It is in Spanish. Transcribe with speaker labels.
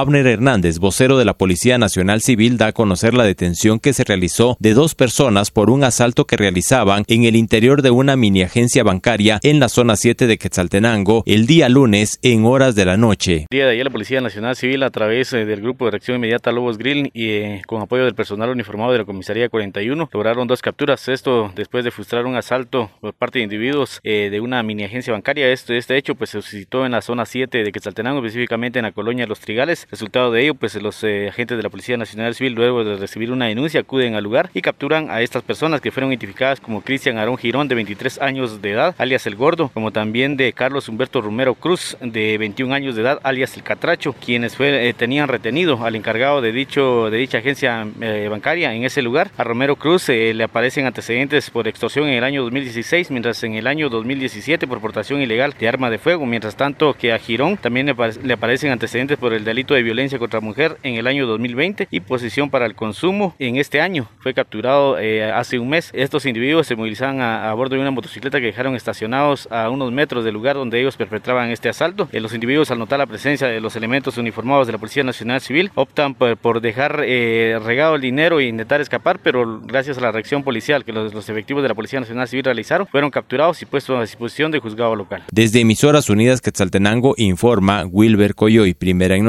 Speaker 1: Abner Hernández, vocero de la Policía Nacional Civil, da a conocer la detención que se realizó de dos personas por un asalto que realizaban en el interior de una mini agencia bancaria en la zona 7 de Quetzaltenango el día lunes en horas de la noche.
Speaker 2: El día de ayer la Policía Nacional Civil a través eh, del grupo de reacción inmediata Lobos Grill y eh, con apoyo del personal uniformado de la Comisaría 41 lograron dos capturas. Esto después de frustrar un asalto por parte de individuos eh, de una mini agencia bancaria. Este, este hecho pues se suscitó en la zona 7 de Quetzaltenango, específicamente en la colonia Los Trigales. Resultado de ello, pues los eh, agentes de la Policía Nacional Civil, luego de recibir una denuncia, acuden al lugar y capturan a estas personas que fueron identificadas como Cristian Aarón Girón, de 23 años de edad, alias El Gordo, como también de Carlos Humberto Romero Cruz, de 21 años de edad, alias El Catracho, quienes fue, eh, tenían retenido al encargado de, dicho, de dicha agencia eh, bancaria en ese lugar. A Romero Cruz le aparecen antecedentes por extorsión en el año 2016, mientras en el año 2017 por portación ilegal de arma de fuego. Mientras tanto que a Girón también le, le aparecen antecedentes por el delito de violencia contra mujer en el año 2020 y posesión para el consumo en este año. Fue capturado eh, hace un mes. Estos individuos se movilizaban a, bordo de una motocicleta que dejaron estacionados a unos metros del lugar donde ellos perpetraban este asalto. Eh, los individuos al notar la presencia de los elementos uniformados de la Policía Nacional Civil optan por, dejar eh, regado el dinero e intentar escapar, pero gracias a la reacción policial que los, efectivos de la Policía Nacional Civil realizaron, fueron capturados y puestos a disposición de juzgado local.
Speaker 1: Desde Emisoras Unidas Quetzaltenango informa Wilber Coyoy, primera en